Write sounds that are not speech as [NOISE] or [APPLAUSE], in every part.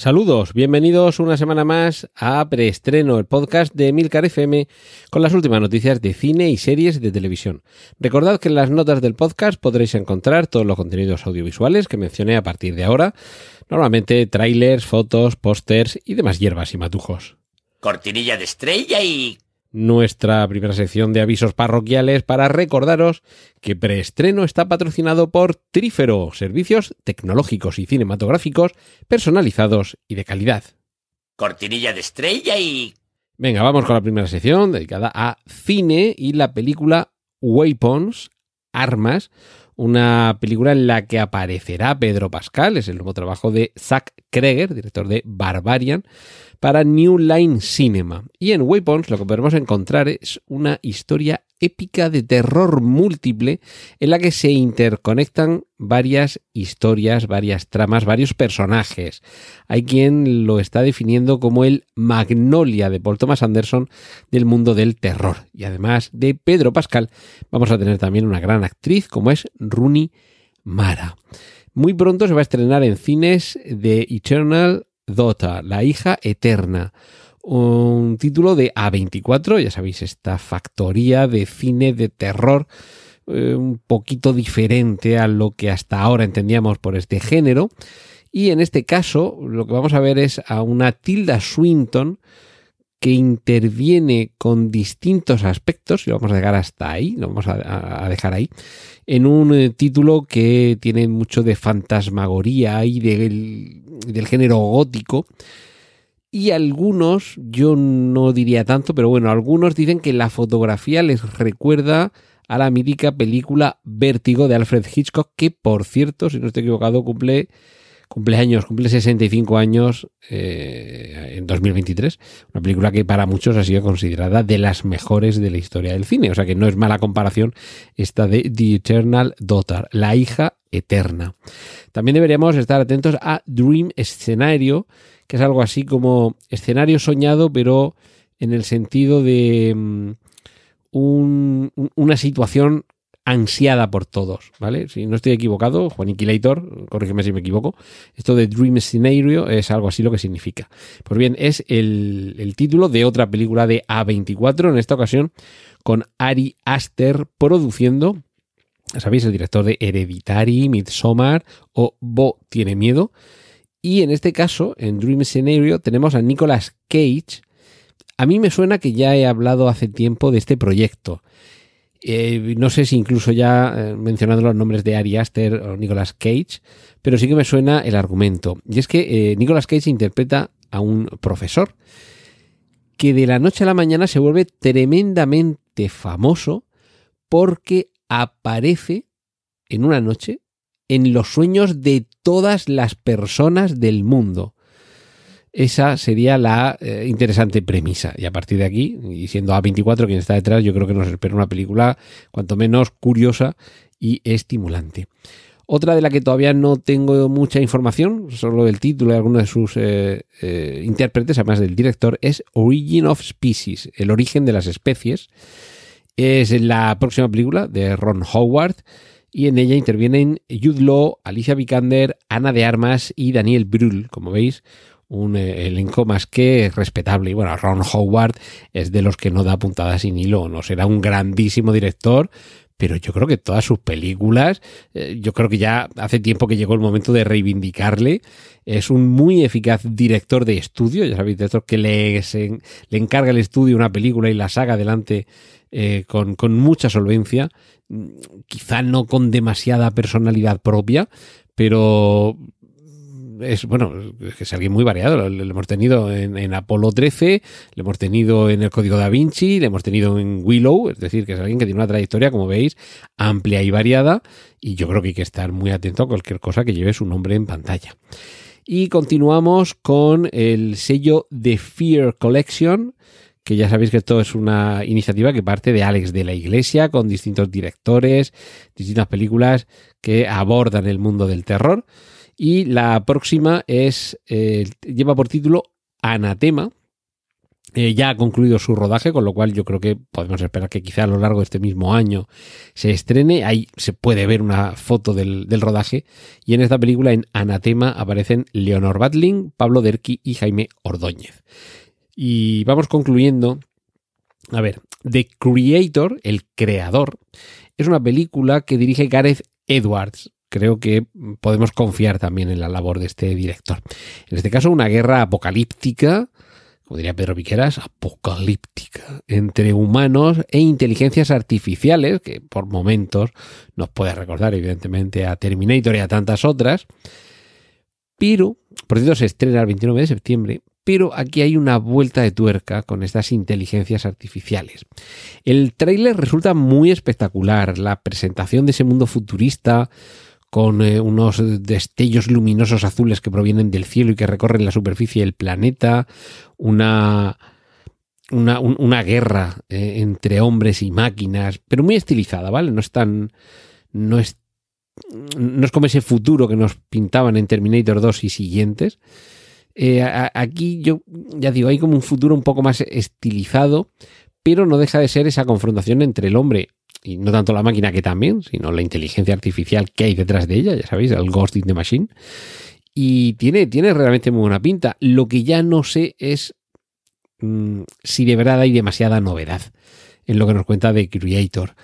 Saludos, bienvenidos una semana más a Preestreno, el podcast de Milcar FM con las últimas noticias de cine y series de televisión. Recordad que en las notas del podcast podréis encontrar todos los contenidos audiovisuales que mencioné a partir de ahora, normalmente trailers, fotos, pósters y demás hierbas y matujos. Cortinilla de estrella y nuestra primera sección de avisos parroquiales para recordaros que Preestreno está patrocinado por Trífero, servicios tecnológicos y cinematográficos personalizados y de calidad. Cortinilla de estrella y... Venga, vamos con la primera sección dedicada a cine y la película Weapons, Armas, una película en la que aparecerá Pedro Pascal, es el nuevo trabajo de Zack Kreger, director de Barbarian, para New Line Cinema. Y en Weapons lo que podemos encontrar es una historia épica de terror múltiple en la que se interconectan varias historias, varias tramas, varios personajes. Hay quien lo está definiendo como el Magnolia de Paul Thomas Anderson del mundo del terror. Y además de Pedro Pascal, vamos a tener también una gran actriz como es Rooney Mara. Muy pronto se va a estrenar en cines de Eternal Dota, la hija eterna. Un título de A24, ya sabéis, esta factoría de cine de terror eh, un poquito diferente a lo que hasta ahora entendíamos por este género. Y en este caso, lo que vamos a ver es a una Tilda Swinton que interviene con distintos aspectos, y lo vamos a dejar hasta ahí, lo vamos a, dejar ahí, en un eh, título que tiene mucho de fantasmagoría y del género gótico. Y algunos, yo no diría tanto, pero bueno, algunos dicen que la fotografía les recuerda a la mítica película Vértigo de Alfred Hitchcock, que por cierto, si no estoy equivocado, cumple cumpleaños, cumple 65 años eh, en 2023. Una película que para muchos ha sido considerada de las mejores de la historia del cine. O sea que no es mala comparación esta de The Eternal Daughter, la hija eterna. También deberíamos estar atentos a Dream Escenario, que es algo así como escenario soñado, pero en el sentido de mm, una situación ansiada por todos, ¿vale? Si no estoy equivocado, Juan Inquilator, corrígeme si me equivoco, esto de Dream Scenario es algo así lo que significa. Pues bien, es el, título de otra película de A24, en esta ocasión con Ari Aster produciendo, sabéis, el director de Hereditary, Midsommar o Bo tiene miedo. Y en este caso, en Dream Scenario, tenemos a Nicolas Cage. A mí me suena que ya he hablado hace tiempo de este proyecto. Eh, no sé si incluso ya eh, mencionando los nombres de Ari Aster o Nicolas Cage, pero sí que me suena el argumento. Y es que eh, Nicolas Cage interpreta a un profesor que de la noche a la mañana se vuelve tremendamente famoso porque aparece en una noche en los sueños de todas las personas del mundo. Esa sería la eh, interesante premisa. Y a partir de aquí, y siendo A24 quien está detrás, yo creo que nos espera una película cuanto menos curiosa y estimulante. Otra de la que todavía no tengo mucha información, solo del título y algunos de sus eh, eh, intérpretes, además del director, es Origin of Species, el origen de las especies. Es la próxima película de Ron Howard y en ella intervienen Jude Law, Alicia Vikander, Ana de Armas y Daniel Brühl, como veis, un eh, elenco más que respetable. Y bueno, Ron Howard es de los que no da puntadas sin hilo, no será un grandísimo director, pero yo creo que todas sus películas, eh, yo creo que ya hace tiempo que llegó el momento de reivindicarle. Es un muy eficaz director de estudio, ya sabéis, de estos que le, le encarga el estudio una película y la saca adelante eh, con, con mucha solvencia, quizá no con demasiada personalidad propia, pero es, bueno, es alguien muy variado. Lo, hemos tenido en, en, Apolo 13, lo hemos tenido en el Código da Vinci, lo hemos tenido en Willow, es decir, que es alguien que tiene una trayectoria, como veis, amplia y variada, y yo creo que hay que estar muy atento a cualquier cosa que lleve su nombre en pantalla. Y continuamos con el sello The Fear Collection, que ya sabéis que esto es una iniciativa que parte de Alex de la Iglesia, con distintos directores, distintas películas que abordan el mundo del terror. Y la próxima es eh, lleva por título Anatema, eh, ya ha concluido su rodaje, con lo cual yo creo que podemos esperar que quizá a lo largo de este mismo año se estrene. Ahí se puede ver una foto del, del rodaje. Y en esta película, en Anatema, aparecen Leonor Batling, Pablo Derqui y Jaime Ordóñez. Y vamos concluyendo. A ver, The Creator, el creador, es una película que dirige Gareth Edwards, creo que podemos confiar también en la labor de este director. En este caso, una guerra apocalíptica como diría Pedro Piqueras, apocalíptica entre humanos e inteligencias artificiales, que por momentos nos puede recordar evidentemente a Terminator y a tantas otras. Pero, por cierto, se estrena el 29 de septiembre, pero aquí hay una vuelta de tuerca con estas inteligencias artificiales. El tráiler resulta muy espectacular, la presentación de ese mundo futurista con eh, unos destellos luminosos azules que provienen del cielo y que recorren la superficie del planeta, una, una, una guerra eh, entre hombres y máquinas, pero muy estilizada, ¿vale? No es tan. No es, no es como ese futuro que nos pintaban en Terminator 2 y siguientes. Eh, aquí yo ya digo, hay como un futuro un poco más estilizado, pero no deja de ser esa confrontación entre el hombre y no tanto la máquina que también, sino la inteligencia artificial que hay detrás de ella, ya sabéis, el Ghost in the Machine. Y tiene, tiene realmente muy buena pinta. Lo que ya no sé es mmm, si de verdad hay demasiada novedad en lo que nos cuenta de Creator.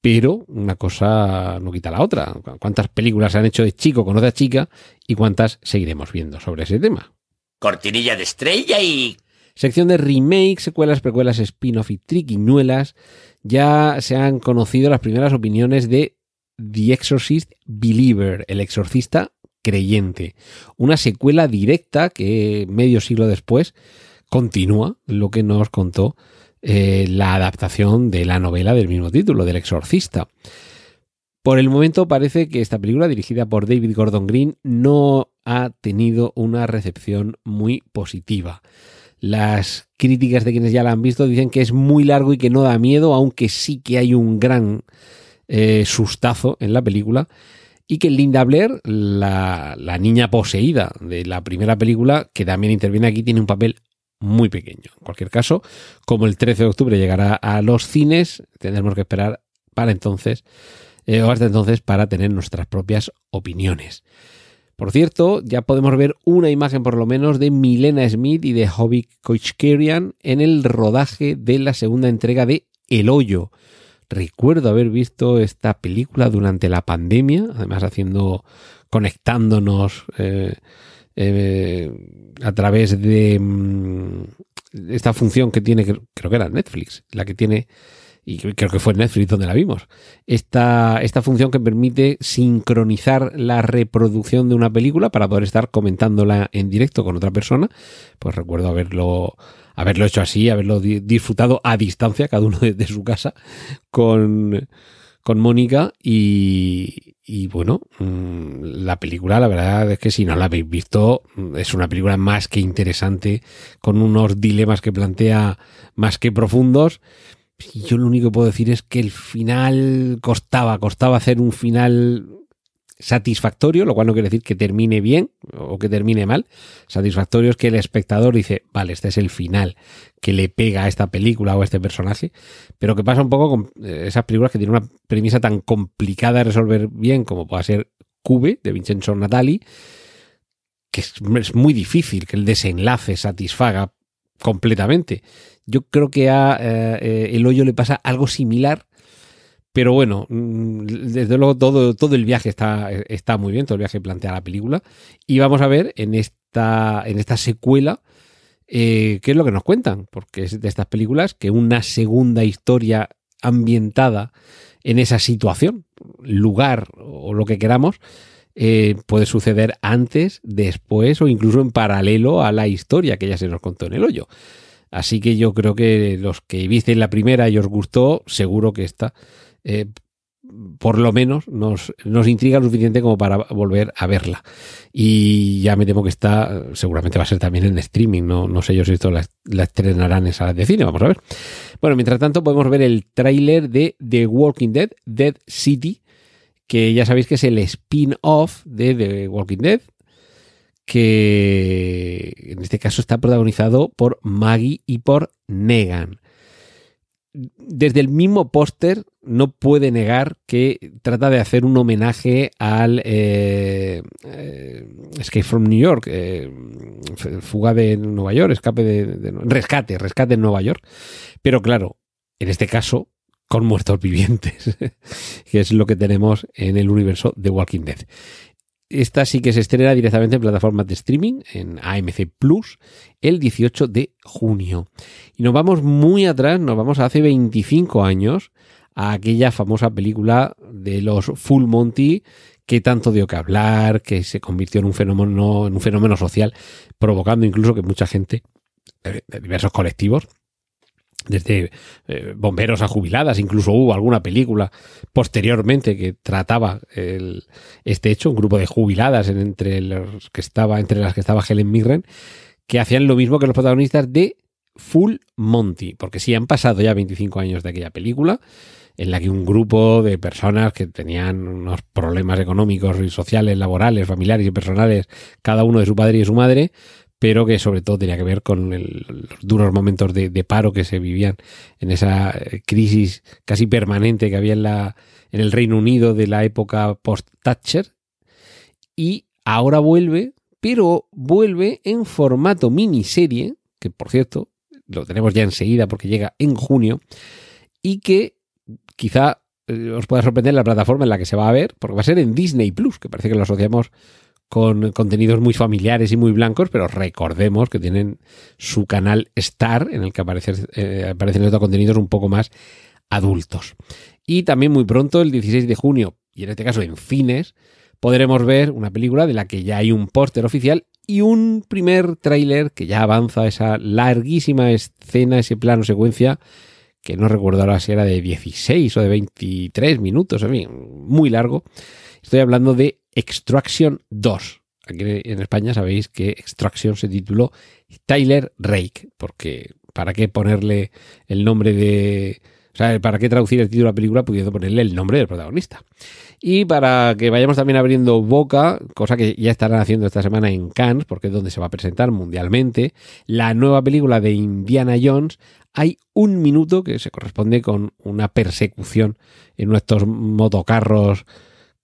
Pero una cosa no quita la otra. ¿Cuántas películas se han hecho de chico con otra chica y cuántas seguiremos viendo sobre ese tema? Cortinilla de estrella y... Sección de remakes, secuelas, precuelas, spin-off y triquiñuelas ya se han conocido las primeras opiniones de The Exorcist Believer, el exorcista creyente. Una secuela directa que medio siglo después continúa lo que nos contó eh, la adaptación de la novela del mismo título, del exorcista. Por el momento parece que esta película, dirigida por David Gordon Green, no ha tenido una recepción muy positiva. Las críticas de quienes ya la han visto dicen que es muy largo y que no da miedo, aunque sí que hay un gran eh, sustazo en la película. Y que Linda Blair, la, la niña poseída de la primera película, que también interviene aquí, tiene un papel muy pequeño. En cualquier caso, como el 13 de octubre llegará a los cines, tendremos que esperar para entonces, eh, o hasta entonces, para tener nuestras propias opiniones. Por cierto, ya podemos ver una imagen por lo menos de Milena Smith y de Hobby Koichkerian en el rodaje de la segunda entrega de El Hoyo. Recuerdo haber visto esta película durante la pandemia, además haciendo, conectándonos eh, eh, a través de mm, esta función que tiene, creo que era Netflix, la que tiene y creo que fue Netflix donde la vimos, esta, esta función que permite sincronizar la reproducción de una película para poder estar comentándola en directo con otra persona, pues recuerdo haberlo, haberlo hecho así, haberlo disfrutado a distancia, cada uno de, su casa, con, con Mónica y, y bueno, mm, la película, la verdad es que si no la habéis visto, es una película más que interesante, con unos dilemas que plantea más que profundos yo lo único que puedo decir es que el final costaba, costaba hacer un final satisfactorio, lo cual no quiere decir que termine bien o que termine mal. Satisfactorio es que el espectador dice, vale, este es el final que le pega a esta película o a este personaje, pero que pasa un poco con eh, esas películas que tienen una premisa tan complicada de resolver bien como pueda ser Cube de Vincenzo Natali, que es, es muy difícil que el desenlace satisfaga completamente. Yo creo que a eh, eh, El Hoyo le pasa algo similar, pero bueno, mm, desde luego todo, todo el viaje está, está muy bien, todo el viaje plantea la película. Y vamos a ver en esta, en esta secuela eh, qué es lo que nos cuentan, porque es de estas películas que una segunda historia ambientada en esa situación, lugar o lo que queramos, puede suceder antes, después o incluso en paralelo a la historia que ya se nos contó en el hoyo. Así que yo creo que los que visteis la primera y os gustó, seguro que esta eh, por lo menos nos, intriga lo suficiente como para volver a verla. Y ya me temo que está, seguramente va a ser también en streaming, no, no sé yo si esto la, la estrenarán en salas de cine, vamos a ver. Bueno, mientras tanto podemos ver el tráiler de The Walking Dead, Dead City, que ya sabéis que es el spin-off de The Walking Dead, que en este caso está protagonizado por Maggie y por Negan desde el mismo póster no puede negar que trata de hacer un homenaje al eh, eh, Escape from New York, eh, fuga de Nueva York, escape de, rescate, rescate en Nueva York. Pero claro, en este caso, con muertos vivientes, [LAUGHS] que es lo que tenemos en el universo de Walking Dead. Esta sí que se estrena directamente en plataformas de streaming, en AMC Plus, el 18 de junio. Y nos vamos muy atrás, nos vamos a hace 25 años, a aquella famosa película de los Full Monty que tanto dio que hablar, que se convirtió en un fenómeno, en un fenómeno social, provocando incluso que mucha gente diversos colectivos desde eh, bomberos a jubiladas, incluso hubo alguna película posteriormente que trataba el, este hecho, un grupo de jubiladas entre los que estaba, entre las que estaba Helen Mirren, que hacían lo mismo que los protagonistas de Full Monty, porque sí han pasado ya 25 años de aquella película, en la que un grupo de personas que tenían unos problemas económicos y sociales, laborales, familiares y personales, cada uno de su padre y de su madre, pero que sobre todo tenía que ver con los duros momentos de, paro que se vivían en esa eh, crisis casi permanente que había en, la, en el Reino Unido de la época post-Thatcher. Y ahora vuelve, pero vuelve en formato miniserie, que por cierto lo tenemos ya enseguida porque llega en junio, y que quizá eh, os pueda sorprender la plataforma en la que se va a ver, porque va a ser en Disney Plus, que parece que lo asociamos con contenidos muy familiares y muy blancos, pero recordemos que tienen su canal Star, en el que aparecen, eh, aparecen estos contenidos un poco más adultos. Y también muy pronto, el 16 de junio, y en este caso en fines, podremos ver una película de la que ya hay un póster oficial y un primer tráiler que ya avanza esa larguísima escena, ese plano secuencia, que no recuerdo ahora si era de 16 o de 23 minutos, en fin, muy largo. Estoy hablando de Extraction 2. Aquí en España sabéis que Extraction se tituló Tyler Rake, porque ¿para qué ponerle el nombre de... O sea, ¿para qué traducir el título de la película pudiendo ponerle el nombre del protagonista? Y para que vayamos también abriendo boca, cosa que ya estarán haciendo esta semana en Cannes, porque es donde se va a presentar mundialmente, la nueva película de Indiana Jones, hay un minuto que se corresponde con una persecución en nuestros motocarros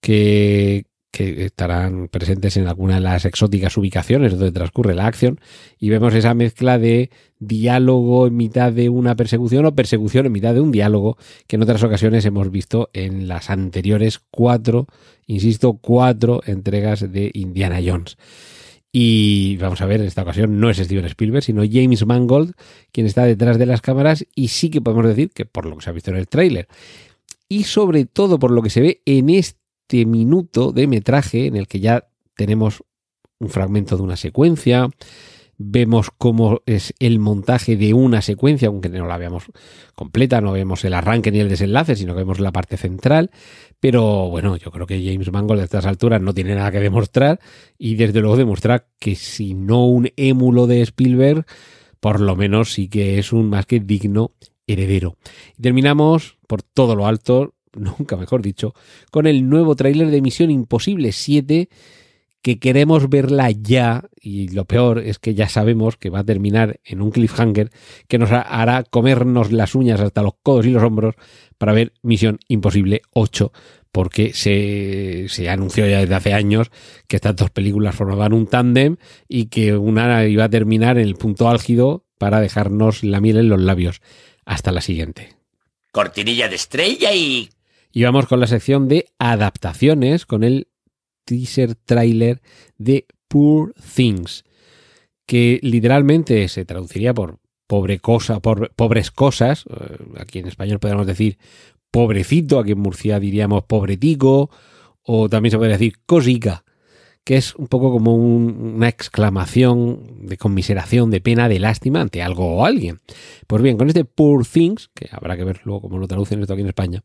que, que estarán presentes en alguna de las exóticas ubicaciones donde transcurre la acción y vemos esa mezcla de diálogo en mitad de una persecución o persecución en mitad de un diálogo que en otras ocasiones hemos visto en las anteriores cuatro, insisto, cuatro entregas de Indiana Jones. Y vamos a ver, en esta ocasión no es Steven Spielberg, sino James Mangold quien está detrás de las cámaras y sí que podemos decir que por lo que se ha visto en el tráiler y sobre todo por lo que se ve en este este minuto de metraje en el que ya tenemos un fragmento de una secuencia, vemos cómo es el montaje de una secuencia, aunque no la veamos completa, no vemos el arranque ni el desenlace, sino que vemos la parte central. Pero bueno, yo creo que James Mangold a estas alturas no tiene nada que demostrar y desde luego demuestra que si no un émulo de Spielberg, por lo menos sí que es un más que digno heredero. Y terminamos por todo lo alto nunca mejor dicho, con el nuevo tráiler de Misión Imposible 7 que queremos verla ya y lo peor es que ya sabemos que va a terminar en un cliffhanger que nos hará comernos las uñas hasta los codos y los hombros para ver Misión Imposible 8 porque se, se anunció ya desde hace años que estas dos películas formaban un tándem y que una iba a terminar en el punto álgido para dejarnos la miel en los labios. Hasta la siguiente. Cortinilla de estrella y y vamos con la sección de adaptaciones, con el teaser trailer de Poor Things, que literalmente se traduciría por pobre cosa, por pobres cosas. Eh, aquí en español podríamos decir pobrecito, aquí en Murcia diríamos pobretico, o también se podría decir cosica, que es un poco como una exclamación de conmiseración, de pena, de lástima ante algo o alguien. Pues bien, con este Poor Things, que habrá que ver luego cómo lo traducen esto aquí en España,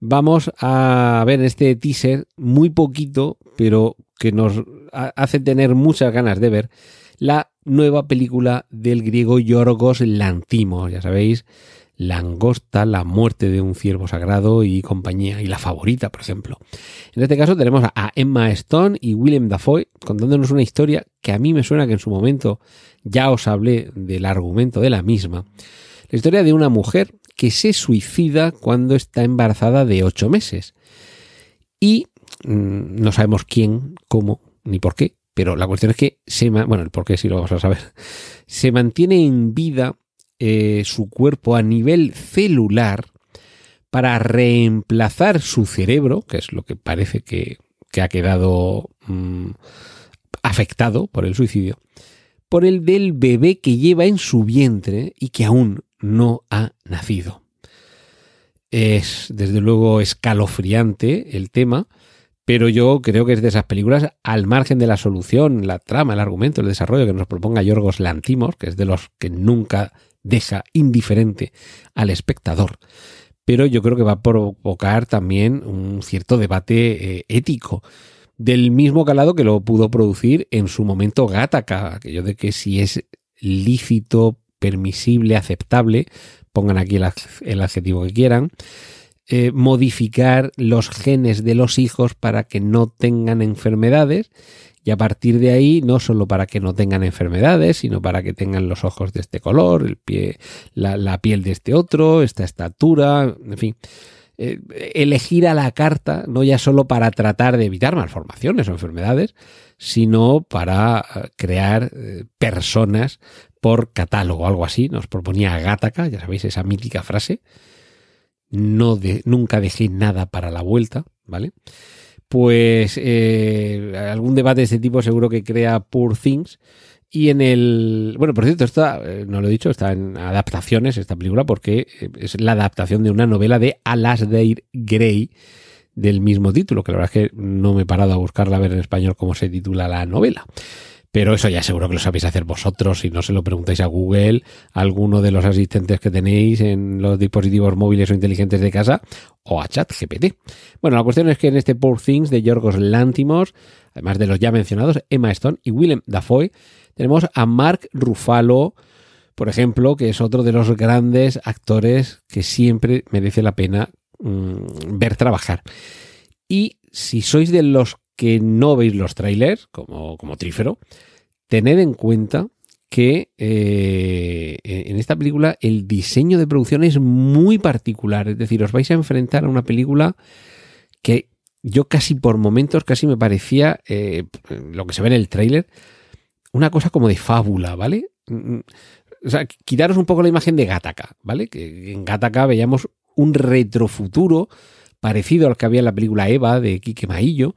vamos a ver en este teaser muy poquito, pero que nos hace tener muchas ganas de ver la nueva película del griego Yorgos Lantimos, ya sabéis, Langosta, la muerte de un ciervo sagrado y compañía, y la favorita, por ejemplo. En este caso tenemos a Emma Stone y Willem Dafoe contándonos una historia que a mí me suena que en su momento ya os hablé del argumento de la misma. La historia de una mujer que se suicida cuando está embarazada de ocho meses. Y mm, no sabemos quién, cómo, ni por qué, pero la cuestión es que se, bueno, el por qué sí lo vamos a saber. Se mantiene en vida eh, su cuerpo a nivel celular para reemplazar su cerebro, que es lo que parece que, ha quedado mm, afectado por el suicidio, por el del bebé que lleva en su vientre y que aún no ha nacido. Es desde luego escalofriante el tema, pero yo creo que es de esas películas al margen de la solución, la trama, el argumento, el desarrollo que nos proponga Yorgos Lantimos, que es de los que nunca deja indiferente al espectador. Pero yo creo que va a provocar también un cierto debate eh, ético del mismo calado que lo pudo producir en su momento Gattaca, aquello de que si es lícito, permisible, aceptable, pongan aquí el, adjetivo que quieran, eh, modificar los genes de los hijos para que no tengan enfermedades y a partir de ahí no solo para que no tengan enfermedades, sino para que tengan los ojos de este color, el pie, la piel de este otro, esta estatura, en fin. Eh, elegir a la carta, no ya solo para tratar de evitar malformaciones o enfermedades, sino para eh, crear personas por catálogo, algo así. Nos proponía Gataca, ya sabéis esa mítica frase. No de, nunca dejé nada para la vuelta, ¿vale? Pues algún debate de este tipo seguro que crea Poor Things y en el. Bueno, por cierto, está, eh, no lo he dicho, está en adaptaciones esta película porque eh, es la adaptación de una novela de Alasdair Gray del mismo título, que la verdad es que no me he parado a buscarla a ver en español cómo se titula la novela. Pero eso ya seguro que lo sabéis hacer vosotros, si no se lo preguntáis a Google, a alguno de los asistentes que tenéis en los dispositivos móviles o inteligentes de casa, o a ChatGPT. Bueno, la cuestión es que en este Poor Things de Yorgos Lantimos, además de los ya mencionados, Emma Stone y Willem Dafoe, tenemos a Mark Ruffalo, por ejemplo, que es otro de los grandes actores que siempre merece la pena mm, ver trabajar. Y si sois de los que no veis los trailers, como, como Trífero, tened en cuenta que eh, en esta película el diseño de producción es muy particular. Es decir, os vais a enfrentar a una película que yo casi por momentos, casi me parecía eh, lo que se ve en el tráiler, una cosa como de fábula, ¿vale? Mm, mm, o sea, quitaros un poco la imagen de Gattaca, ¿vale? Que en Gattaca veíamos un retrofuturo parecido al que había en la película Eva de Quique Maillo.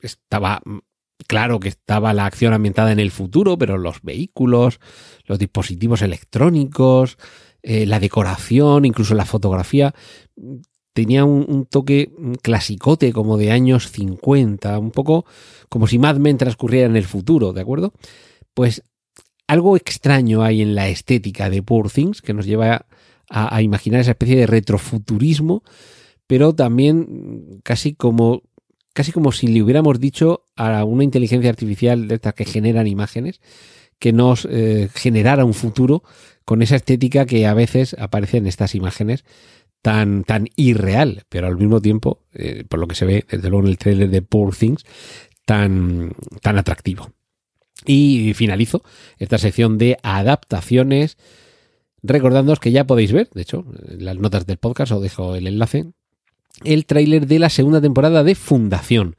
Estaba mm, claro que estaba la acción ambientada en el futuro, pero los vehículos, los dispositivos electrónicos, eh, la decoración, incluso la fotografía, tenía un, toque clasicote como de años 50, un poco como si Mad Men transcurriera en el futuro, ¿de acuerdo? Pues algo extraño hay en la estética de Poor Things que nos lleva a, imaginar esa especie de retrofuturismo, pero también casi como casi como si le hubiéramos dicho a una inteligencia artificial de estas que generan imágenes que nos eh, generara un futuro con esa estética que a veces aparece en estas imágenes tan, tan irreal, pero al mismo tiempo, eh, por lo que se ve desde luego en el trailer de Poor Things, tan, tan atractivo. Y finalizo esta sección de adaptaciones recordándoos que ya podéis ver, de hecho, las notas del podcast os dejo el enlace, el tráiler de la segunda temporada de Fundación,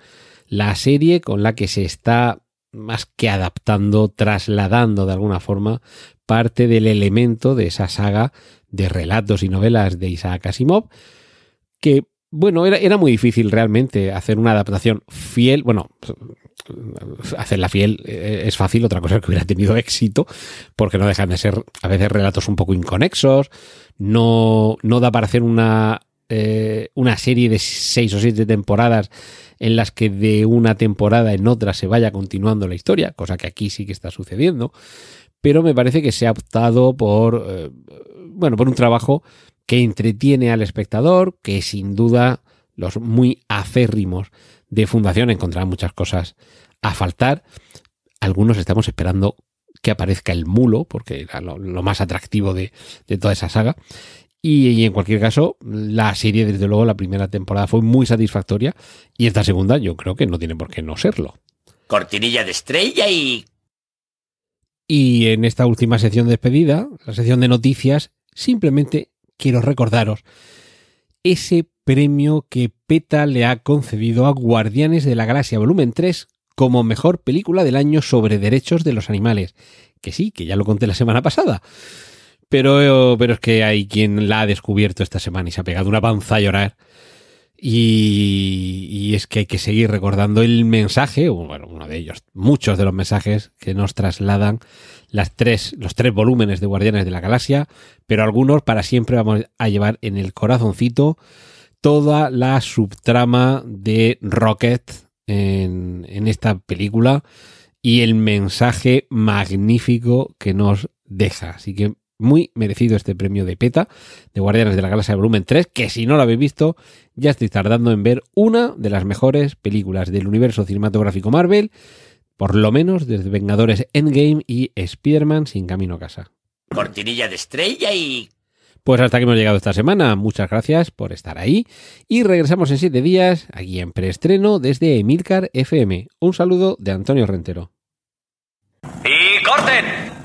la serie con la que se está más que adaptando, trasladando de alguna forma parte del elemento de esa saga de relatos y novelas de Isaac Asimov, que, bueno, era, era muy difícil realmente hacer una adaptación fiel, bueno, hacerla fiel eh, es fácil, otra cosa es que hubiera tenido éxito, porque no dejan de ser a veces relatos un poco inconexos, no, no da para hacer una, eh, una serie de seis o siete temporadas en las que de una temporada en otra se vaya continuando la historia, cosa que aquí sí que está sucediendo, pero me parece que se ha optado por, eh, bueno, por un trabajo que entretiene al espectador, que sin duda los muy acérrimos de Fundación encontrarán muchas cosas a faltar. Algunos estamos esperando que aparezca el mulo, porque era lo, más atractivo de, toda esa saga. Y, en cualquier caso, la serie, desde luego, la primera temporada fue muy satisfactoria y esta segunda yo creo que no tiene por qué no serlo. Cortinilla de estrella y... Y en esta última sección de despedida, la sección de noticias, simplemente quiero recordaros ese premio que PETA le ha concedido a Guardianes de la Galaxia Volumen 3 como mejor película del año sobre derechos de los animales. Que sí, que ya lo conté la semana pasada. Pero, pero es que hay quien la ha descubierto esta semana y se ha pegado una panza a llorar. Y, y, es que hay que seguir recordando el mensaje, bueno, uno de ellos, muchos de los mensajes que nos trasladan las tres, los tres volúmenes de Guardianes de la Galaxia, pero algunos para siempre vamos a llevar en el corazoncito toda la subtrama de Rocket en, en esta película y el mensaje magnífico que nos deja. Así que muy merecido este premio de PETA de Guardianes de la Galaxia Volumen 3, que si no lo habéis visto, ya estoy tardando en ver una de las mejores películas del universo cinematográfico Marvel, por lo menos desde Vengadores Endgame y Spider-Man sin camino a casa. Cortinilla de estrella y pues hasta que hemos llegado esta semana. Muchas gracias por estar ahí. Y regresamos en siete días, aquí en preestreno desde Emilcar FM. Un saludo de Antonio Rentero. ¡Y corten!